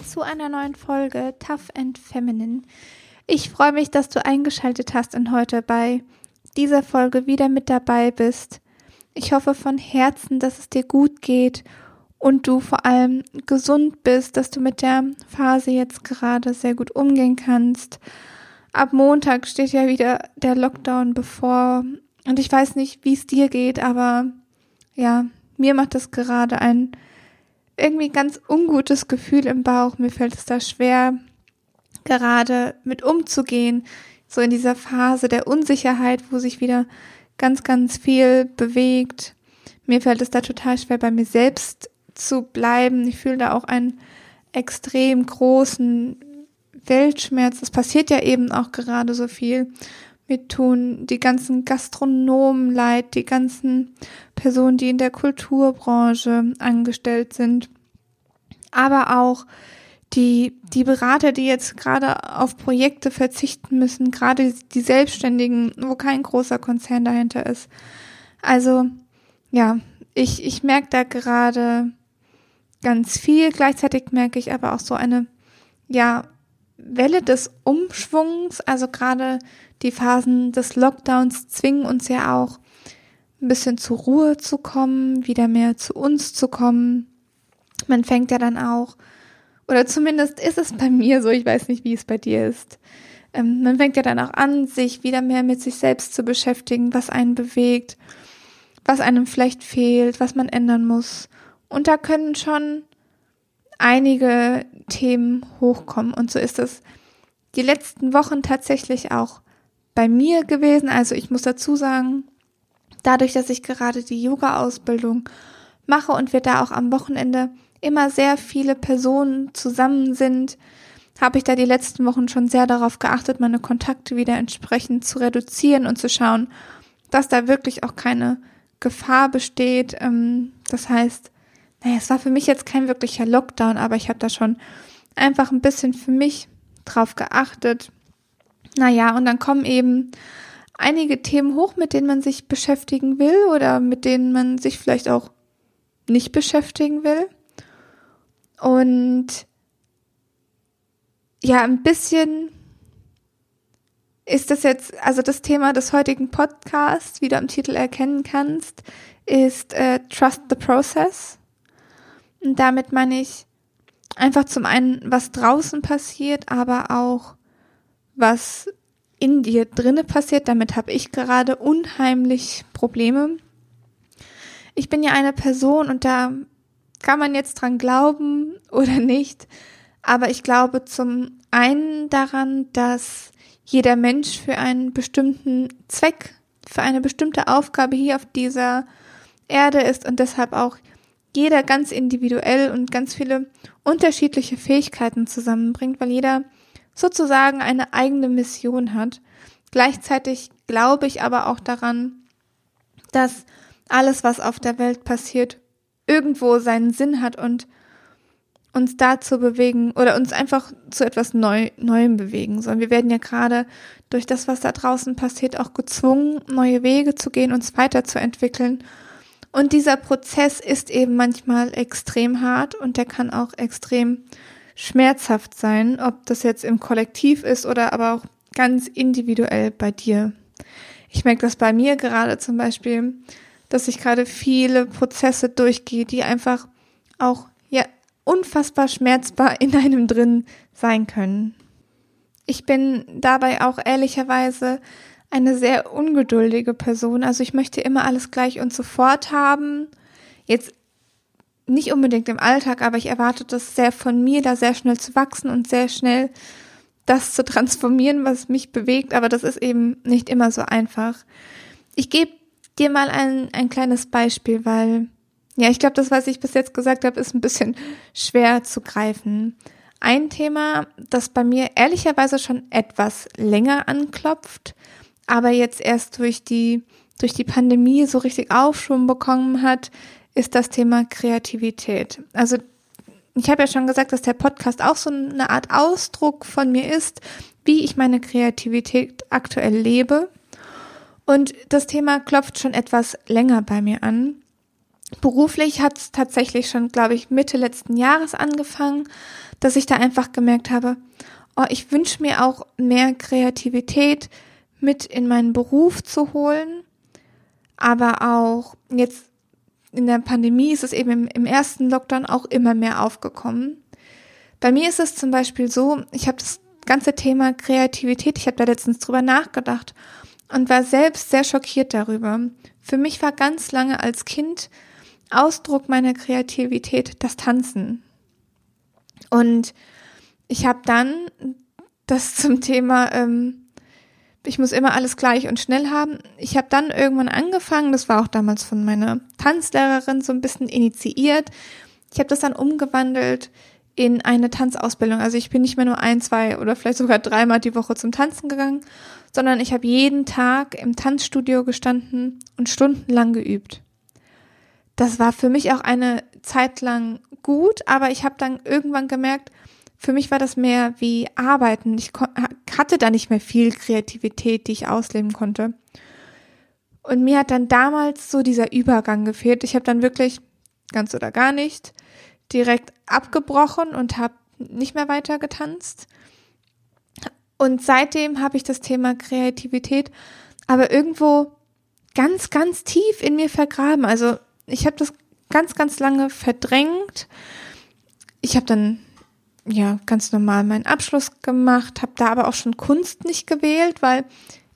zu einer neuen Folge Tough and Feminine. Ich freue mich, dass du eingeschaltet hast und heute bei dieser Folge wieder mit dabei bist. Ich hoffe von Herzen, dass es dir gut geht und du vor allem gesund bist, dass du mit der Phase jetzt gerade sehr gut umgehen kannst. Ab Montag steht ja wieder der Lockdown bevor und ich weiß nicht, wie es dir geht, aber ja, mir macht das gerade ein irgendwie ganz ungutes Gefühl im Bauch. Mir fällt es da schwer, gerade mit umzugehen, so in dieser Phase der Unsicherheit, wo sich wieder ganz, ganz viel bewegt. Mir fällt es da total schwer, bei mir selbst zu bleiben. Ich fühle da auch einen extrem großen Weltschmerz. Es passiert ja eben auch gerade so viel. Mir tun die ganzen Gastronomen leid, die ganzen Personen, die in der Kulturbranche angestellt sind, aber auch die, die Berater, die jetzt gerade auf Projekte verzichten müssen, gerade die Selbstständigen, wo kein großer Konzern dahinter ist. Also, ja, ich, ich merke da gerade ganz viel. Gleichzeitig merke ich aber auch so eine, ja, Welle des Umschwungs. Also gerade die Phasen des Lockdowns zwingen uns ja auch ein bisschen zur Ruhe zu kommen, wieder mehr zu uns zu kommen. Man fängt ja dann auch, oder zumindest ist es bei mir so, ich weiß nicht, wie es bei dir ist. Ähm, man fängt ja dann auch an, sich wieder mehr mit sich selbst zu beschäftigen, was einen bewegt, was einem vielleicht fehlt, was man ändern muss. Und da können schon einige Themen hochkommen. Und so ist es die letzten Wochen tatsächlich auch bei mir gewesen. Also ich muss dazu sagen, dadurch, dass ich gerade die Yoga-Ausbildung mache und wir da auch am Wochenende immer sehr viele Personen zusammen sind, habe ich da die letzten Wochen schon sehr darauf geachtet, meine Kontakte wieder entsprechend zu reduzieren und zu schauen, dass da wirklich auch keine Gefahr besteht. Ähm, das heißt, naja, es war für mich jetzt kein wirklicher Lockdown, aber ich habe da schon einfach ein bisschen für mich drauf geachtet. Naja, und dann kommen eben einige Themen hoch, mit denen man sich beschäftigen will oder mit denen man sich vielleicht auch nicht beschäftigen will. Und ja, ein bisschen ist das jetzt, also das Thema des heutigen Podcasts, wie du am Titel erkennen kannst, ist äh, Trust the Process. Und damit meine ich einfach zum einen, was draußen passiert, aber auch was in dir drinne passiert. Damit habe ich gerade unheimlich Probleme. Ich bin ja eine Person und da kann man jetzt dran glauben oder nicht. Aber ich glaube zum einen daran, dass jeder Mensch für einen bestimmten Zweck, für eine bestimmte Aufgabe hier auf dieser Erde ist und deshalb auch jeder ganz individuell und ganz viele unterschiedliche Fähigkeiten zusammenbringt, weil jeder sozusagen eine eigene Mission hat. Gleichzeitig glaube ich aber auch daran, dass alles, was auf der Welt passiert, irgendwo seinen Sinn hat und uns dazu bewegen oder uns einfach zu etwas Neu Neuem bewegen, sondern wir werden ja gerade durch das, was da draußen passiert, auch gezwungen, neue Wege zu gehen, uns weiterzuentwickeln. Und dieser Prozess ist eben manchmal extrem hart und der kann auch extrem schmerzhaft sein, ob das jetzt im Kollektiv ist oder aber auch ganz individuell bei dir. Ich merke das bei mir gerade zum Beispiel, dass ich gerade viele Prozesse durchgehe, die einfach auch ja unfassbar schmerzbar in einem drin sein können. Ich bin dabei auch ehrlicherweise eine sehr ungeduldige Person. Also ich möchte immer alles gleich und sofort haben. Jetzt nicht unbedingt im Alltag, aber ich erwarte das sehr von mir, da sehr schnell zu wachsen und sehr schnell das zu transformieren, was mich bewegt. Aber das ist eben nicht immer so einfach. Ich gebe dir mal ein, ein kleines Beispiel, weil, ja, ich glaube, das, was ich bis jetzt gesagt habe, ist ein bisschen schwer zu greifen. Ein Thema, das bei mir ehrlicherweise schon etwas länger anklopft, aber jetzt erst durch die, durch die Pandemie so richtig Aufschwung bekommen hat, ist das Thema Kreativität. Also ich habe ja schon gesagt, dass der Podcast auch so eine Art Ausdruck von mir ist, wie ich meine Kreativität aktuell lebe. Und das Thema klopft schon etwas länger bei mir an. Beruflich hat es tatsächlich schon, glaube ich, Mitte letzten Jahres angefangen, dass ich da einfach gemerkt habe, oh, ich wünsche mir auch mehr Kreativität mit in meinen Beruf zu holen. Aber auch jetzt in der Pandemie ist es eben im, im ersten Lockdown auch immer mehr aufgekommen. Bei mir ist es zum Beispiel so, ich habe das ganze Thema Kreativität, ich habe da letztens drüber nachgedacht und war selbst sehr schockiert darüber. Für mich war ganz lange als Kind Ausdruck meiner Kreativität das Tanzen. Und ich habe dann das zum Thema, ähm, ich muss immer alles gleich und schnell haben. Ich habe dann irgendwann angefangen, das war auch damals von meiner Tanzlehrerin so ein bisschen initiiert. Ich habe das dann umgewandelt in eine Tanzausbildung. Also ich bin nicht mehr nur ein, zwei oder vielleicht sogar dreimal die Woche zum Tanzen gegangen, sondern ich habe jeden Tag im Tanzstudio gestanden und stundenlang geübt. Das war für mich auch eine Zeit lang gut, aber ich habe dann irgendwann gemerkt, für mich war das mehr wie Arbeiten. Ich hatte da nicht mehr viel Kreativität, die ich ausleben konnte. Und mir hat dann damals so dieser Übergang gefehlt. Ich habe dann wirklich ganz oder gar nicht direkt abgebrochen und habe nicht mehr weiter getanzt. Und seitdem habe ich das Thema Kreativität aber irgendwo ganz, ganz tief in mir vergraben. Also ich habe das ganz, ganz lange verdrängt. Ich habe dann ja ganz normal meinen Abschluss gemacht, habe da aber auch schon Kunst nicht gewählt, weil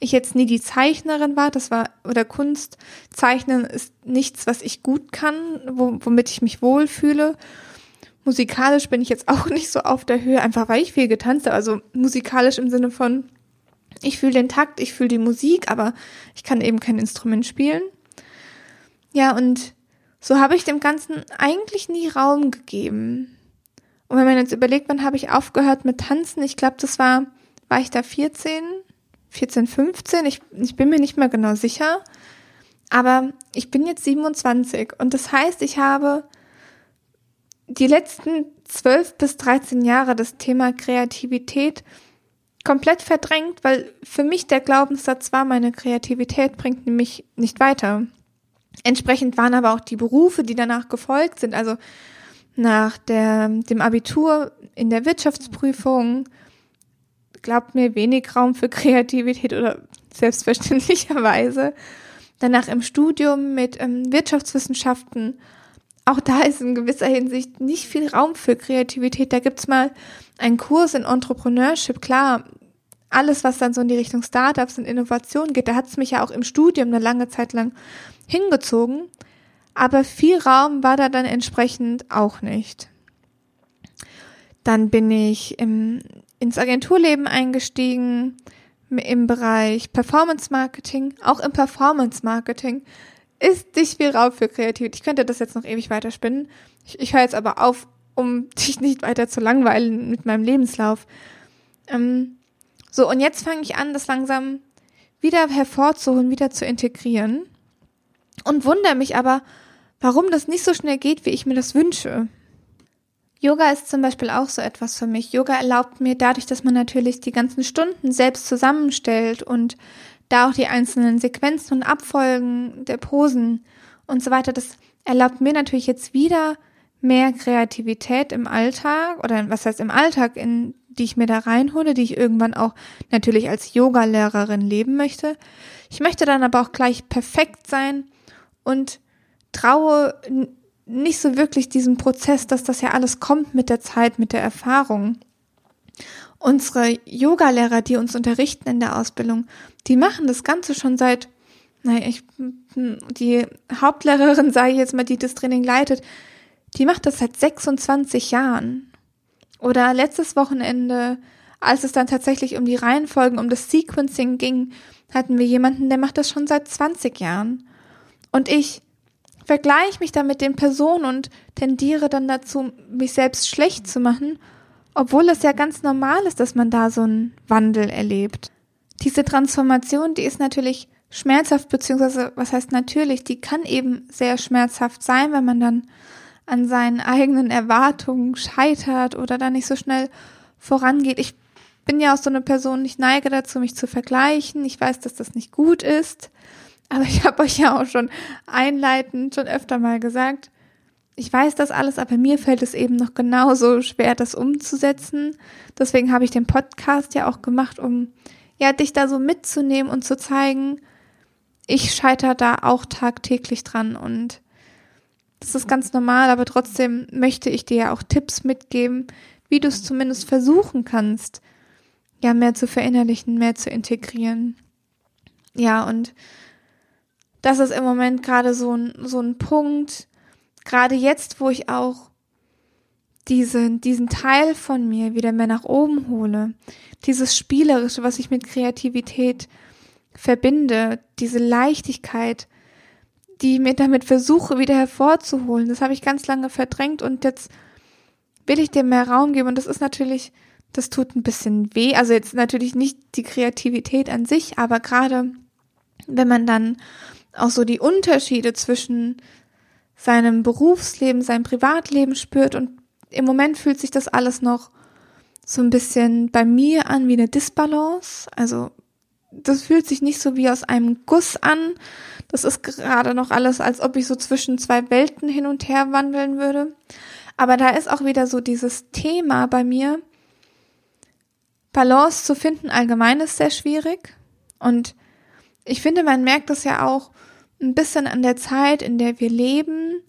ich jetzt nie die Zeichnerin war. Das war oder Kunst zeichnen ist nichts, was ich gut kann, womit ich mich wohlfühle. Musikalisch bin ich jetzt auch nicht so auf der Höhe, einfach weil ich viel getanzt habe. Also musikalisch im Sinne von, ich fühle den Takt, ich fühle die Musik, aber ich kann eben kein Instrument spielen. Ja, und so habe ich dem Ganzen eigentlich nie Raum gegeben. Und wenn man jetzt überlegt, wann habe ich aufgehört mit Tanzen? Ich glaube, das war, war ich da 14, 14, 15? Ich, ich bin mir nicht mehr genau sicher. Aber ich bin jetzt 27 und das heißt, ich habe die letzten 12 bis 13 Jahre das Thema Kreativität komplett verdrängt, weil für mich der Glaubenssatz war, meine Kreativität bringt mich nicht weiter. Entsprechend waren aber auch die Berufe, die danach gefolgt sind, also nach der, dem Abitur in der Wirtschaftsprüfung, glaubt mir wenig Raum für Kreativität oder selbstverständlicherweise. Danach im Studium mit ähm, Wirtschaftswissenschaften auch da ist in gewisser Hinsicht nicht viel Raum für Kreativität. Da gibt's mal einen Kurs in Entrepreneurship. Klar, alles, was dann so in die Richtung Startups und Innovation geht, da hat's mich ja auch im Studium eine lange Zeit lang hingezogen. Aber viel Raum war da dann entsprechend auch nicht. Dann bin ich im, ins Agenturleben eingestiegen im Bereich Performance Marketing. Auch im Performance Marketing ist nicht viel Raum für Kreativität. Ich könnte das jetzt noch ewig weiterspinnen. Ich, ich höre jetzt aber auf, um dich nicht weiter zu langweilen mit meinem Lebenslauf. Ähm, so, und jetzt fange ich an, das langsam wieder hervorzuholen, wieder zu integrieren. Und wundere mich aber, warum das nicht so schnell geht, wie ich mir das wünsche. Yoga ist zum Beispiel auch so etwas für mich. Yoga erlaubt mir dadurch, dass man natürlich die ganzen Stunden selbst zusammenstellt und da auch die einzelnen Sequenzen und Abfolgen der Posen und so weiter, das erlaubt mir natürlich jetzt wieder mehr Kreativität im Alltag oder was heißt im Alltag, in die ich mir da reinhole, die ich irgendwann auch natürlich als Yoga-Lehrerin leben möchte. Ich möchte dann aber auch gleich perfekt sein und traue nicht so wirklich diesem Prozess, dass das ja alles kommt mit der Zeit, mit der Erfahrung. Unsere Yogalehrer, die uns unterrichten in der Ausbildung, die machen das Ganze schon seit, naja, ich, die Hauptlehrerin, sage ich jetzt mal, die das Training leitet, die macht das seit 26 Jahren. Oder letztes Wochenende, als es dann tatsächlich um die Reihenfolgen, um das Sequencing ging, hatten wir jemanden, der macht das schon seit 20 Jahren. Und ich vergleiche mich da mit den Personen und tendiere dann dazu, mich selbst schlecht zu machen obwohl es ja ganz normal ist, dass man da so einen Wandel erlebt. Diese Transformation, die ist natürlich schmerzhaft, beziehungsweise was heißt natürlich, die kann eben sehr schmerzhaft sein, wenn man dann an seinen eigenen Erwartungen scheitert oder da nicht so schnell vorangeht. Ich bin ja auch so eine Person, ich neige dazu, mich zu vergleichen. Ich weiß, dass das nicht gut ist. Aber ich habe euch ja auch schon einleitend schon öfter mal gesagt, ich weiß das alles, aber mir fällt es eben noch genauso schwer, das umzusetzen. Deswegen habe ich den Podcast ja auch gemacht, um ja dich da so mitzunehmen und zu zeigen, ich scheitere da auch tagtäglich dran und das ist ganz normal, aber trotzdem möchte ich dir ja auch Tipps mitgeben, wie du es zumindest versuchen kannst, ja, mehr zu verinnerlichen, mehr zu integrieren. Ja, und das ist im Moment gerade so ein, so ein Punkt, gerade jetzt, wo ich auch diesen, diesen Teil von mir wieder mehr nach oben hole, dieses Spielerische, was ich mit Kreativität verbinde, diese Leichtigkeit, die ich mir damit versuche, wieder hervorzuholen. Das habe ich ganz lange verdrängt und jetzt will ich dem mehr Raum geben. Und das ist natürlich, das tut ein bisschen weh. Also jetzt natürlich nicht die Kreativität an sich, aber gerade wenn man dann auch so die Unterschiede zwischen seinem Berufsleben, seinem Privatleben spürt und im Moment fühlt sich das alles noch so ein bisschen bei mir an wie eine Disbalance. Also das fühlt sich nicht so wie aus einem Guss an. Das ist gerade noch alles, als ob ich so zwischen zwei Welten hin und her wandeln würde. Aber da ist auch wieder so dieses Thema bei mir. Balance zu finden allgemein ist sehr schwierig. Und ich finde, man merkt das ja auch ein bisschen an der Zeit, in der wir leben.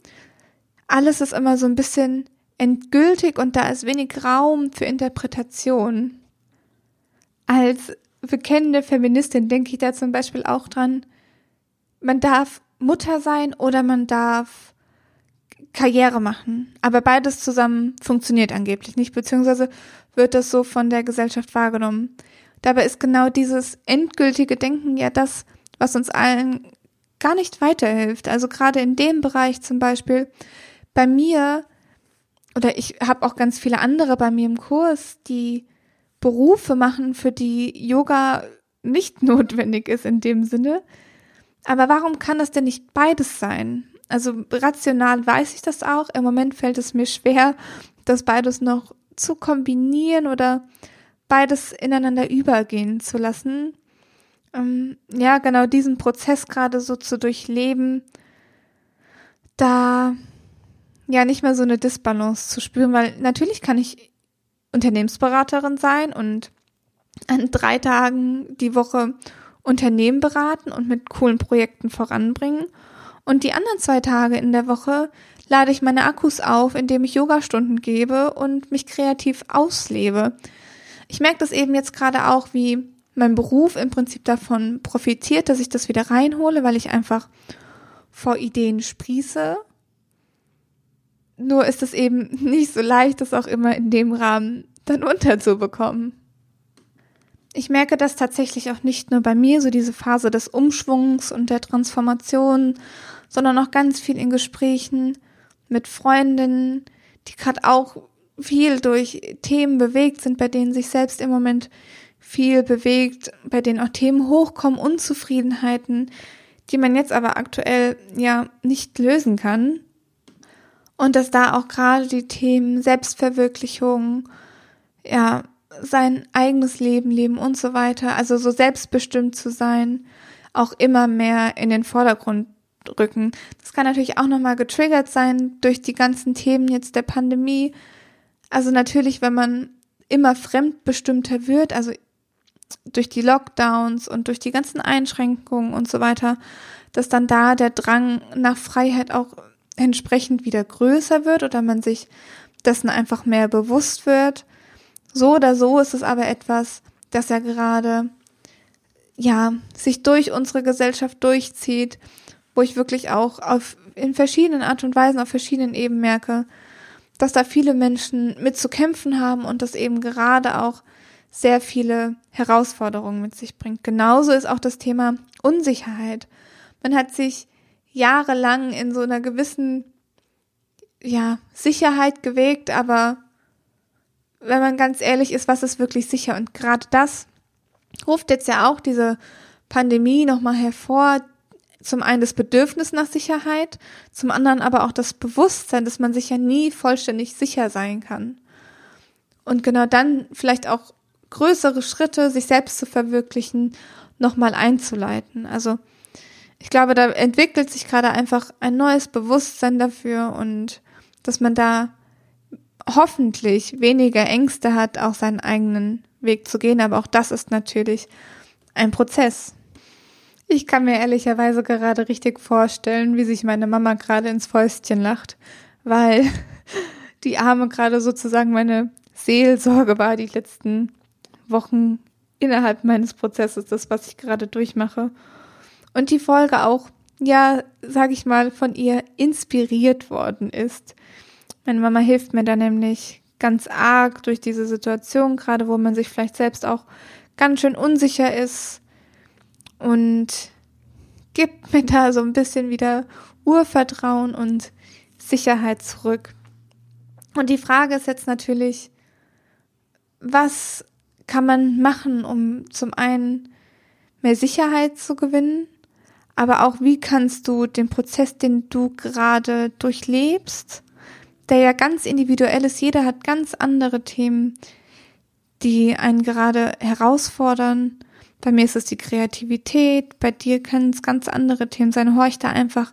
Alles ist immer so ein bisschen endgültig und da ist wenig Raum für Interpretation. Als bekennende Feministin denke ich da zum Beispiel auch dran, man darf Mutter sein oder man darf Karriere machen. Aber beides zusammen funktioniert angeblich nicht, beziehungsweise wird das so von der Gesellschaft wahrgenommen. Dabei ist genau dieses endgültige Denken ja das, was uns allen gar nicht weiterhilft. Also gerade in dem Bereich zum Beispiel, bei mir, oder ich habe auch ganz viele andere bei mir im Kurs, die Berufe machen, für die Yoga nicht notwendig ist in dem Sinne. Aber warum kann das denn nicht beides sein? Also rational weiß ich das auch. Im Moment fällt es mir schwer, das beides noch zu kombinieren oder beides ineinander übergehen zu lassen. Ähm, ja, genau diesen Prozess gerade so zu durchleben, da ja nicht mehr so eine Disbalance zu spüren, weil natürlich kann ich Unternehmensberaterin sein und an drei Tagen die Woche Unternehmen beraten und mit coolen Projekten voranbringen. Und die anderen zwei Tage in der Woche lade ich meine Akkus auf, indem ich Yogastunden gebe und mich kreativ auslebe. Ich merke das eben jetzt gerade auch, wie mein Beruf im Prinzip davon profitiert, dass ich das wieder reinhole, weil ich einfach vor Ideen sprieße nur ist es eben nicht so leicht, das auch immer in dem Rahmen dann unterzubekommen. Ich merke das tatsächlich auch nicht nur bei mir, so diese Phase des Umschwungs und der Transformation, sondern auch ganz viel in Gesprächen mit Freundinnen, die gerade auch viel durch Themen bewegt sind, bei denen sich selbst im Moment viel bewegt, bei denen auch Themen hochkommen, Unzufriedenheiten, die man jetzt aber aktuell ja nicht lösen kann, und dass da auch gerade die Themen Selbstverwirklichung, ja, sein eigenes Leben leben und so weiter, also so selbstbestimmt zu sein, auch immer mehr in den Vordergrund rücken. Das kann natürlich auch nochmal getriggert sein durch die ganzen Themen jetzt der Pandemie. Also natürlich, wenn man immer fremdbestimmter wird, also durch die Lockdowns und durch die ganzen Einschränkungen und so weiter, dass dann da der Drang nach Freiheit auch entsprechend wieder größer wird oder man sich dessen einfach mehr bewusst wird. So oder so ist es aber etwas, das ja gerade, ja, sich durch unsere Gesellschaft durchzieht, wo ich wirklich auch auf, in verschiedenen Art und Weisen, auf verschiedenen Ebenen merke, dass da viele Menschen mit zu kämpfen haben und das eben gerade auch sehr viele Herausforderungen mit sich bringt. Genauso ist auch das Thema Unsicherheit. Man hat sich jahrelang in so einer gewissen, ja, Sicherheit gewegt, aber wenn man ganz ehrlich ist, was ist wirklich sicher? Und gerade das ruft jetzt ja auch diese Pandemie nochmal hervor. Zum einen das Bedürfnis nach Sicherheit, zum anderen aber auch das Bewusstsein, dass man sich ja nie vollständig sicher sein kann. Und genau dann vielleicht auch größere Schritte, sich selbst zu verwirklichen, nochmal einzuleiten. Also ich glaube, da entwickelt sich gerade einfach ein neues Bewusstsein dafür und dass man da hoffentlich weniger Ängste hat, auch seinen eigenen Weg zu gehen. Aber auch das ist natürlich ein Prozess. Ich kann mir ehrlicherweise gerade richtig vorstellen, wie sich meine Mama gerade ins Fäustchen lacht, weil die Arme gerade sozusagen meine Seelsorge war die letzten Wochen innerhalb meines Prozesses, das, was ich gerade durchmache. Und die Folge auch, ja, sag ich mal, von ihr inspiriert worden ist. Meine Mama hilft mir da nämlich ganz arg durch diese Situation, gerade wo man sich vielleicht selbst auch ganz schön unsicher ist und gibt mir da so ein bisschen wieder Urvertrauen und Sicherheit zurück. Und die Frage ist jetzt natürlich, was kann man machen, um zum einen mehr Sicherheit zu gewinnen, aber auch wie kannst du den Prozess, den du gerade durchlebst, der ja ganz individuell ist, jeder hat ganz andere Themen, die einen gerade herausfordern. Bei mir ist es die Kreativität, bei dir können es ganz andere Themen sein. Horch da einfach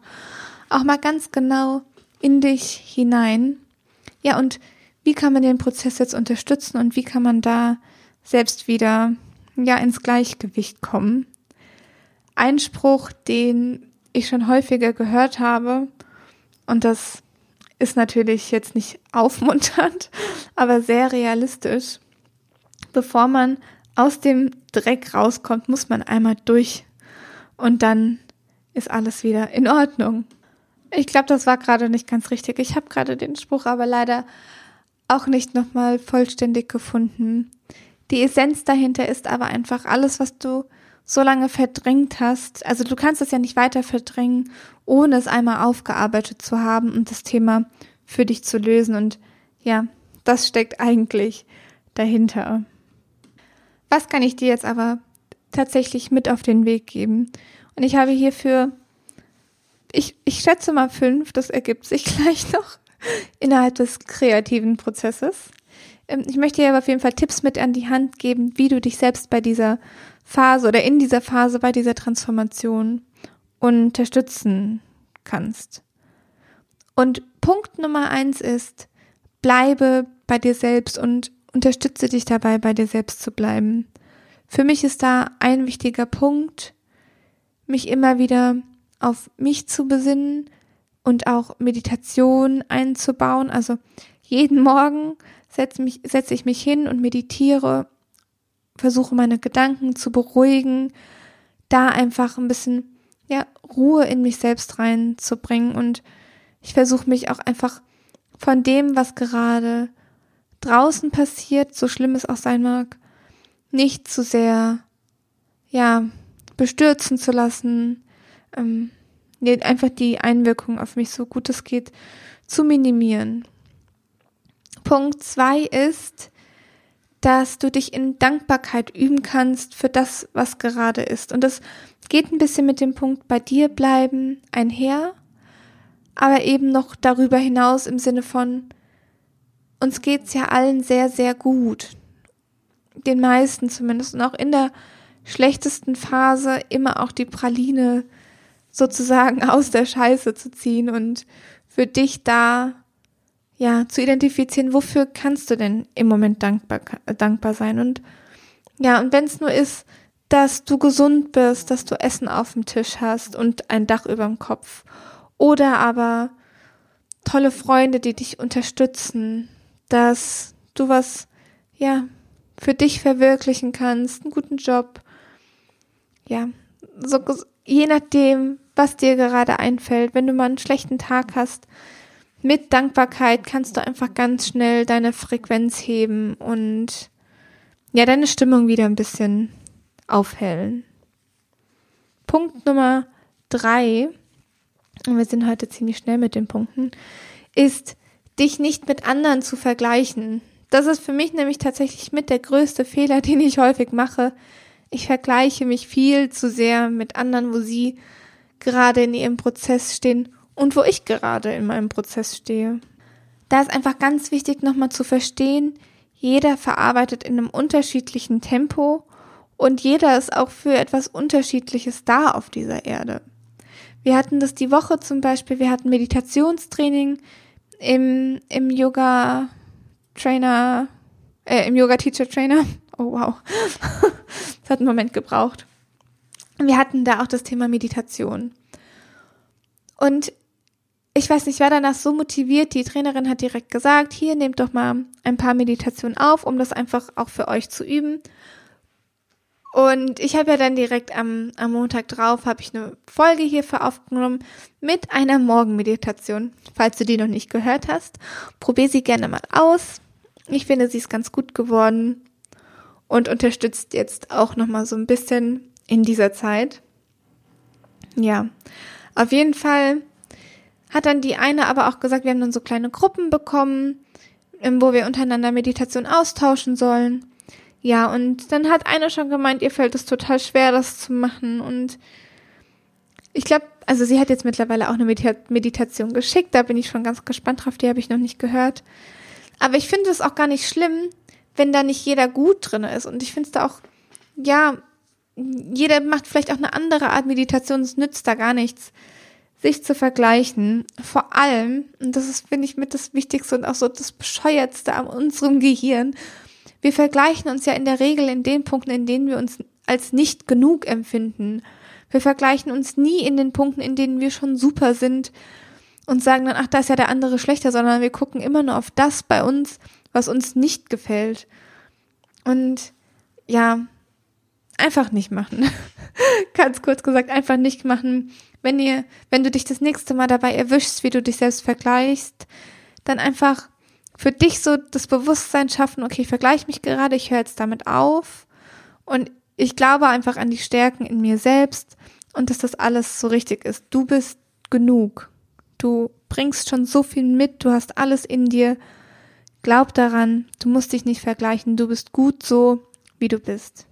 auch mal ganz genau in dich hinein. Ja, und wie kann man den Prozess jetzt unterstützen und wie kann man da selbst wieder ja ins Gleichgewicht kommen? Ein Spruch, den ich schon häufiger gehört habe und das ist natürlich jetzt nicht aufmunternd, aber sehr realistisch. Bevor man aus dem Dreck rauskommt, muss man einmal durch und dann ist alles wieder in Ordnung. Ich glaube, das war gerade nicht ganz richtig. Ich habe gerade den Spruch aber leider auch nicht nochmal vollständig gefunden. Die Essenz dahinter ist aber einfach alles, was du so lange verdrängt hast. Also du kannst es ja nicht weiter verdrängen, ohne es einmal aufgearbeitet zu haben und das Thema für dich zu lösen. Und ja, das steckt eigentlich dahinter. Was kann ich dir jetzt aber tatsächlich mit auf den Weg geben? Und ich habe hierfür ich, ich schätze mal fünf, das ergibt sich gleich noch innerhalb des kreativen Prozesses. Ähm, ich möchte dir aber auf jeden Fall Tipps mit an die Hand geben, wie du dich selbst bei dieser Phase oder in dieser Phase bei dieser Transformation unterstützen kannst. Und Punkt Nummer eins ist, bleibe bei dir selbst und unterstütze dich dabei, bei dir selbst zu bleiben. Für mich ist da ein wichtiger Punkt, mich immer wieder auf mich zu besinnen und auch Meditation einzubauen. Also jeden Morgen setze, mich, setze ich mich hin und meditiere, versuche meine Gedanken zu beruhigen, da einfach ein bisschen ja, Ruhe in mich selbst reinzubringen und ich versuche mich auch einfach von dem, was gerade draußen passiert, so schlimm es auch sein mag, nicht zu sehr, ja, bestürzen zu lassen, ähm, einfach die Einwirkung auf mich so gut es geht zu minimieren. Punkt zwei ist, dass du dich in Dankbarkeit üben kannst für das, was gerade ist. Und das geht ein bisschen mit dem Punkt bei dir bleiben einher, aber eben noch darüber hinaus im Sinne von, uns geht's ja allen sehr, sehr gut. Den meisten zumindest. Und auch in der schlechtesten Phase immer auch die Praline sozusagen aus der Scheiße zu ziehen und für dich da ja zu identifizieren, wofür kannst du denn im Moment dankbar dankbar sein und ja und wenn es nur ist, dass du gesund bist, dass du Essen auf dem Tisch hast und ein Dach über dem Kopf oder aber tolle Freunde, die dich unterstützen, dass du was ja für dich verwirklichen kannst, einen guten Job. Ja, so je nachdem, was dir gerade einfällt. Wenn du mal einen schlechten Tag hast, mit Dankbarkeit kannst du einfach ganz schnell deine Frequenz heben und ja, deine Stimmung wieder ein bisschen aufhellen. Punkt Nummer drei, und wir sind heute ziemlich schnell mit den Punkten, ist, dich nicht mit anderen zu vergleichen. Das ist für mich nämlich tatsächlich mit der größte Fehler, den ich häufig mache, ich vergleiche mich viel zu sehr mit anderen, wo sie gerade in ihrem Prozess stehen und wo ich gerade in meinem Prozess stehe. Da ist einfach ganz wichtig nochmal zu verstehen, jeder verarbeitet in einem unterschiedlichen Tempo und jeder ist auch für etwas Unterschiedliches da auf dieser Erde. Wir hatten das die Woche zum Beispiel, wir hatten Meditationstraining im, im Yoga Trainer, äh, im Yoga Teacher Trainer. Oh wow. das hat einen Moment gebraucht. Wir hatten da auch das Thema Meditation. Und ich weiß nicht, ich war danach so motiviert. Die Trainerin hat direkt gesagt, hier nehmt doch mal ein paar Meditationen auf, um das einfach auch für euch zu üben. Und ich habe ja dann direkt am, am Montag drauf, habe ich eine Folge hierfür aufgenommen mit einer Morgenmeditation. Falls du die noch nicht gehört hast, probier sie gerne mal aus. Ich finde, sie ist ganz gut geworden und unterstützt jetzt auch nochmal so ein bisschen in dieser Zeit. Ja, auf jeden Fall hat dann die eine aber auch gesagt, wir haben dann so kleine Gruppen bekommen, ähm, wo wir untereinander Meditation austauschen sollen. Ja, und dann hat eine schon gemeint, ihr fällt es total schwer, das zu machen. Und ich glaube, also sie hat jetzt mittlerweile auch eine Meditation geschickt, da bin ich schon ganz gespannt drauf, die habe ich noch nicht gehört. Aber ich finde es auch gar nicht schlimm, wenn da nicht jeder gut drin ist. Und ich finde es da auch, ja, jeder macht vielleicht auch eine andere Art Meditation, es nützt da gar nichts, sich zu vergleichen. Vor allem, und das ist, finde ich, mit das Wichtigste und auch so das Bescheuertste an unserem Gehirn, wir vergleichen uns ja in der Regel in den Punkten, in denen wir uns als nicht genug empfinden. Wir vergleichen uns nie in den Punkten, in denen wir schon super sind und sagen dann, ach, da ist ja der andere schlechter, sondern wir gucken immer nur auf das bei uns, was uns nicht gefällt. Und ja, einfach nicht machen. Ganz kurz gesagt, einfach nicht machen. Wenn ihr, wenn du dich das nächste Mal dabei erwischst, wie du dich selbst vergleichst, dann einfach für dich so das Bewusstsein schaffen, okay, ich vergleiche mich gerade, ich höre jetzt damit auf und ich glaube einfach an die Stärken in mir selbst und dass das alles so richtig ist. Du bist genug. Du bringst schon so viel mit, du hast alles in dir. Glaub daran, du musst dich nicht vergleichen, du bist gut so, wie du bist.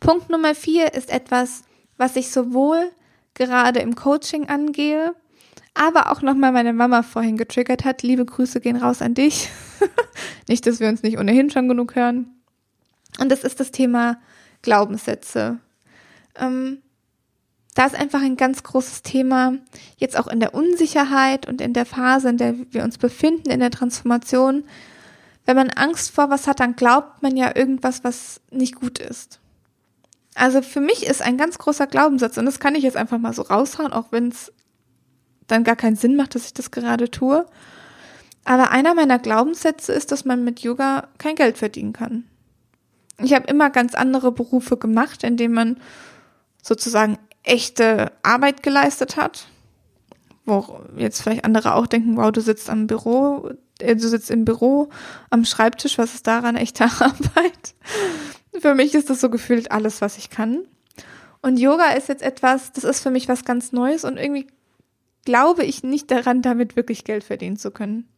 Punkt Nummer vier ist etwas, was ich sowohl gerade im Coaching angehe, aber auch nochmal meine Mama vorhin getriggert hat. Liebe Grüße gehen raus an dich. nicht, dass wir uns nicht ohnehin schon genug hören. Und das ist das Thema Glaubenssätze. Ähm, da ist einfach ein ganz großes Thema, jetzt auch in der Unsicherheit und in der Phase, in der wir uns befinden, in der Transformation. Wenn man Angst vor was hat, dann glaubt man ja irgendwas, was nicht gut ist. Also für mich ist ein ganz großer Glaubenssatz, und das kann ich jetzt einfach mal so raushauen, auch wenn es dann gar keinen Sinn macht, dass ich das gerade tue. Aber einer meiner Glaubenssätze ist, dass man mit Yoga kein Geld verdienen kann. Ich habe immer ganz andere Berufe gemacht, in denen man sozusagen echte Arbeit geleistet hat. Wo jetzt vielleicht andere auch denken, wow, du sitzt am Büro, äh, du sitzt im Büro am Schreibtisch, was ist daran echte Arbeit? Für mich ist das so gefühlt alles, was ich kann. Und Yoga ist jetzt etwas, das ist für mich was ganz Neues und irgendwie glaube ich nicht daran, damit wirklich Geld verdienen zu können.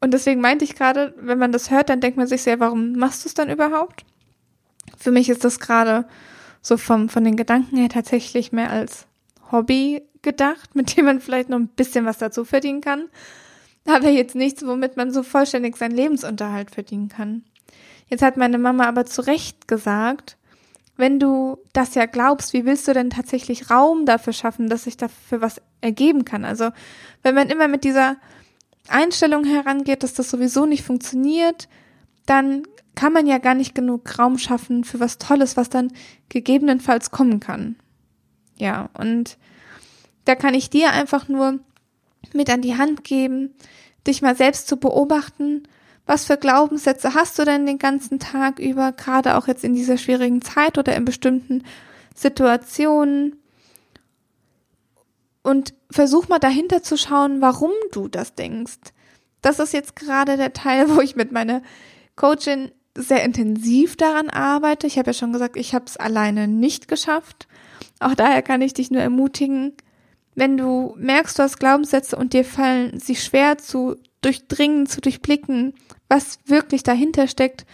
Und deswegen meinte ich gerade, wenn man das hört, dann denkt man sich sehr, warum machst du es dann überhaupt? Für mich ist das gerade so vom, von den Gedanken her tatsächlich mehr als Hobby gedacht, mit dem man vielleicht noch ein bisschen was dazu verdienen kann. Aber jetzt nichts, womit man so vollständig seinen Lebensunterhalt verdienen kann. Jetzt hat meine Mama aber zu Recht gesagt, wenn du das ja glaubst, wie willst du denn tatsächlich Raum dafür schaffen, dass sich dafür was ergeben kann? Also, wenn man immer mit dieser Einstellung herangeht, dass das sowieso nicht funktioniert, dann kann man ja gar nicht genug Raum schaffen für was Tolles, was dann gegebenenfalls kommen kann. Ja, und da kann ich dir einfach nur mit an die Hand geben, dich mal selbst zu beobachten was für Glaubenssätze hast du denn den ganzen Tag über, gerade auch jetzt in dieser schwierigen Zeit oder in bestimmten Situationen? Und versuch mal dahinter zu schauen, warum du das denkst. Das ist jetzt gerade der Teil, wo ich mit meiner Coachin sehr intensiv daran arbeite. Ich habe ja schon gesagt, ich habe es alleine nicht geschafft. Auch daher kann ich dich nur ermutigen, wenn du merkst, du hast Glaubenssätze und dir fallen sie schwer zu durchdringen, zu durchblicken, was wirklich dahinter steckt,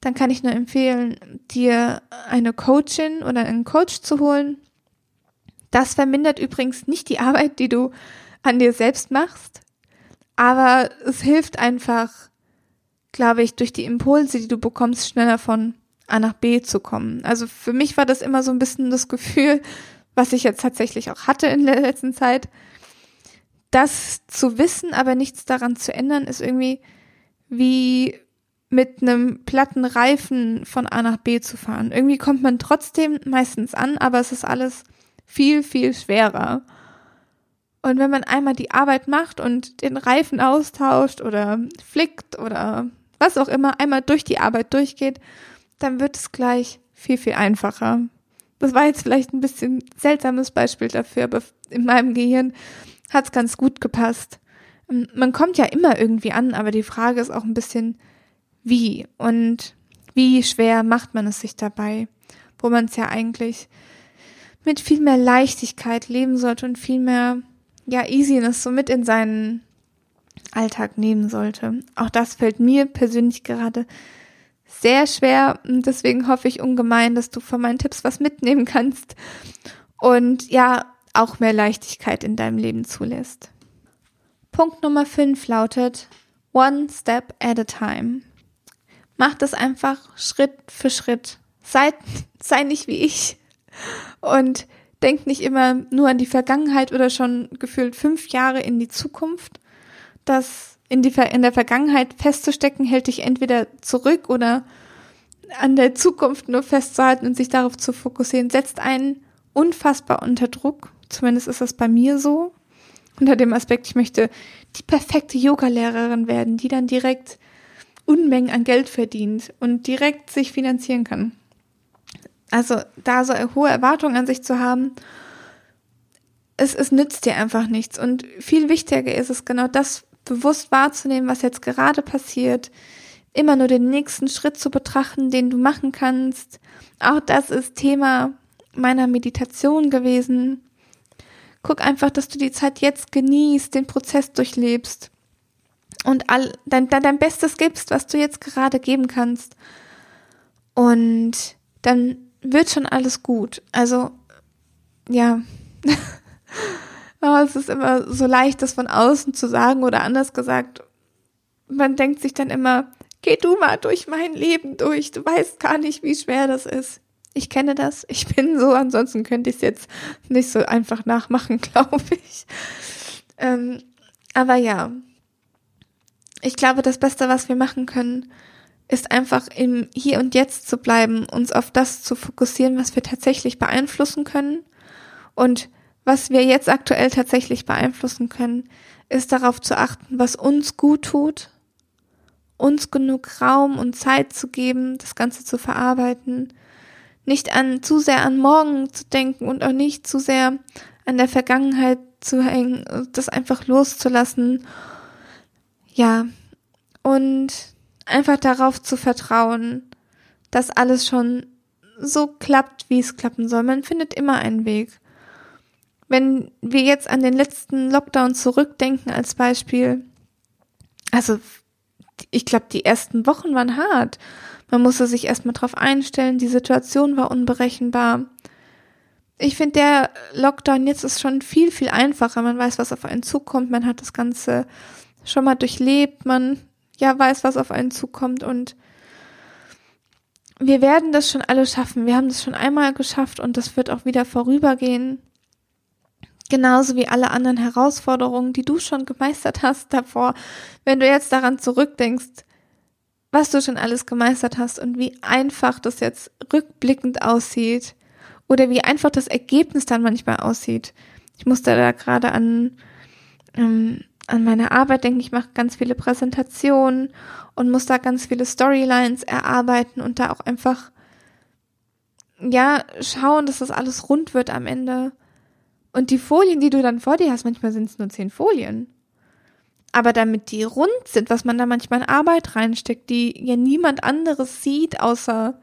dann kann ich nur empfehlen, dir eine Coachin oder einen Coach zu holen. Das vermindert übrigens nicht die Arbeit, die du an dir selbst machst, aber es hilft einfach, glaube ich, durch die Impulse, die du bekommst, schneller von A nach B zu kommen. Also für mich war das immer so ein bisschen das Gefühl, was ich jetzt tatsächlich auch hatte in der letzten Zeit. Das zu wissen, aber nichts daran zu ändern, ist irgendwie wie mit einem platten Reifen von A nach B zu fahren. Irgendwie kommt man trotzdem meistens an, aber es ist alles viel, viel schwerer. Und wenn man einmal die Arbeit macht und den Reifen austauscht oder flickt oder was auch immer, einmal durch die Arbeit durchgeht, dann wird es gleich viel, viel einfacher. Das war jetzt vielleicht ein bisschen seltsames Beispiel dafür, aber in meinem Gehirn hat es ganz gut gepasst. Ähm, man kommt ja immer irgendwie an, aber die Frage ist auch ein bisschen, wie und wie schwer macht man es sich dabei, wo man es ja eigentlich mit viel mehr Leichtigkeit leben sollte und viel mehr ja, Easiness so mit in seinen Alltag nehmen sollte. Auch das fällt mir persönlich gerade sehr schwer und deswegen hoffe ich ungemein, dass du von meinen Tipps was mitnehmen kannst und ja, auch mehr Leichtigkeit in deinem Leben zulässt. Punkt Nummer 5 lautet One Step at a Time. Mach das einfach Schritt für Schritt. Sei, sei nicht wie ich und denkt nicht immer nur an die Vergangenheit oder schon gefühlt fünf Jahre in die Zukunft. Das in, die, in der Vergangenheit festzustecken, hält dich entweder zurück oder an der Zukunft nur festzuhalten und sich darauf zu fokussieren, setzt einen unfassbar unter Druck. Zumindest ist das bei mir so. Unter dem Aspekt, ich möchte die perfekte Yoga-Lehrerin werden, die dann direkt Unmengen an Geld verdient und direkt sich finanzieren kann. Also da so hohe Erwartungen an sich zu haben, es, es nützt dir einfach nichts. Und viel wichtiger ist es genau das bewusst wahrzunehmen, was jetzt gerade passiert, immer nur den nächsten Schritt zu betrachten, den du machen kannst. Auch das ist Thema meiner Meditation gewesen. Guck einfach, dass du die Zeit jetzt genießt, den Prozess durchlebst und all, dein, dein Bestes gibst, was du jetzt gerade geben kannst. Und dann wird schon alles gut. Also, ja. oh, es ist immer so leicht, das von außen zu sagen oder anders gesagt. Man denkt sich dann immer, geh du mal durch mein Leben durch. Du weißt gar nicht, wie schwer das ist. Ich kenne das. Ich bin so, ansonsten könnte ich es jetzt nicht so einfach nachmachen, glaube ich. Ähm, aber ja, ich glaube, das Beste, was wir machen können, ist einfach im Hier und Jetzt zu bleiben, uns auf das zu fokussieren, was wir tatsächlich beeinflussen können. Und was wir jetzt aktuell tatsächlich beeinflussen können, ist darauf zu achten, was uns gut tut, uns genug Raum und Zeit zu geben, das Ganze zu verarbeiten, nicht an zu sehr an morgen zu denken und auch nicht zu sehr an der Vergangenheit zu hängen, das einfach loszulassen. Ja, und einfach darauf zu vertrauen, dass alles schon so klappt, wie es klappen soll. Man findet immer einen Weg. Wenn wir jetzt an den letzten Lockdown zurückdenken als Beispiel, also ich glaube, die ersten Wochen waren hart. Man musste sich erstmal drauf einstellen, die Situation war unberechenbar. Ich finde, der Lockdown jetzt ist schon viel, viel einfacher. Man weiß, was auf einen zukommt, man hat das Ganze schon mal durchlebt, man ja weiß, was auf einen zukommt und wir werden das schon alle schaffen. Wir haben das schon einmal geschafft und das wird auch wieder vorübergehen. Genauso wie alle anderen Herausforderungen, die du schon gemeistert hast davor. Wenn du jetzt daran zurückdenkst, was du schon alles gemeistert hast und wie einfach das jetzt rückblickend aussieht oder wie einfach das Ergebnis dann manchmal aussieht. Ich musste da gerade an ähm, an meine Arbeit denke, ich mache ganz viele Präsentationen und muss da ganz viele Storylines erarbeiten und da auch einfach ja schauen, dass das alles rund wird am Ende. Und die Folien, die du dann vor dir hast, manchmal sind es nur zehn Folien. Aber damit die rund sind, was man da manchmal in Arbeit reinsteckt, die ja niemand anderes sieht, außer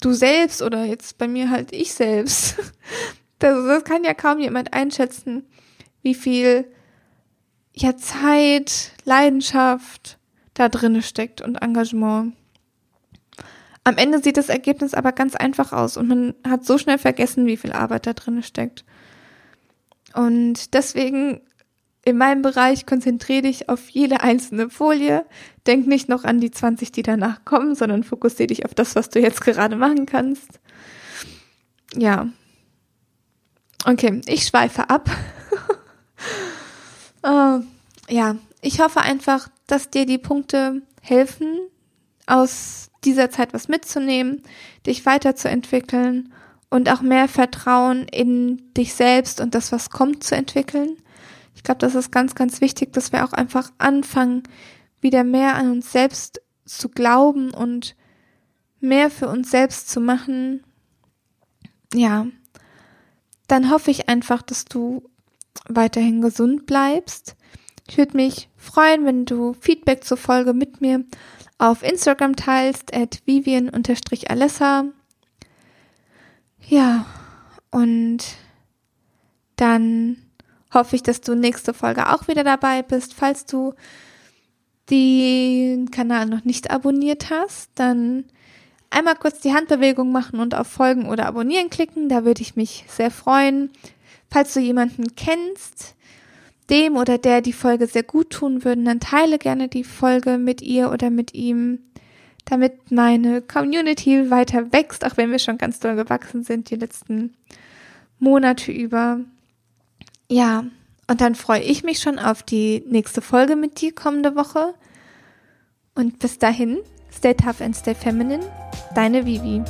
du selbst oder jetzt bei mir halt ich selbst. Das, das kann ja kaum jemand einschätzen, wie viel ja Zeit, Leidenschaft da drinne steckt und Engagement. Am Ende sieht das Ergebnis aber ganz einfach aus und man hat so schnell vergessen, wie viel Arbeit da drinne steckt. Und deswegen in meinem Bereich konzentriere dich auf jede einzelne Folie. Denk nicht noch an die 20, die danach kommen, sondern fokussiere dich auf das, was du jetzt gerade machen kannst. Ja. okay, ich schweife ab. uh, ja, ich hoffe einfach, dass dir die Punkte helfen, aus dieser Zeit was mitzunehmen, dich weiterzuentwickeln und auch mehr Vertrauen in dich selbst und das, was kommt, zu entwickeln. Ich glaube, das ist ganz, ganz wichtig, dass wir auch einfach anfangen, wieder mehr an uns selbst zu glauben und mehr für uns selbst zu machen. Ja, dann hoffe ich einfach, dass du weiterhin gesund bleibst. Ich würde mich freuen, wenn du Feedback zur Folge mit mir auf Instagram teilst, at vivian-alessa. Ja, und dann hoffe ich, dass du nächste Folge auch wieder dabei bist. Falls du den Kanal noch nicht abonniert hast, dann einmal kurz die Handbewegung machen und auf Folgen oder Abonnieren klicken. Da würde ich mich sehr freuen. Falls du jemanden kennst, dem oder der die Folge sehr gut tun würden, dann teile gerne die Folge mit ihr oder mit ihm, damit meine Community weiter wächst, auch wenn wir schon ganz doll gewachsen sind die letzten Monate über. Ja, und dann freue ich mich schon auf die nächste Folge mit dir kommende Woche. Und bis dahin, stay tough and stay feminine. Deine Vivi.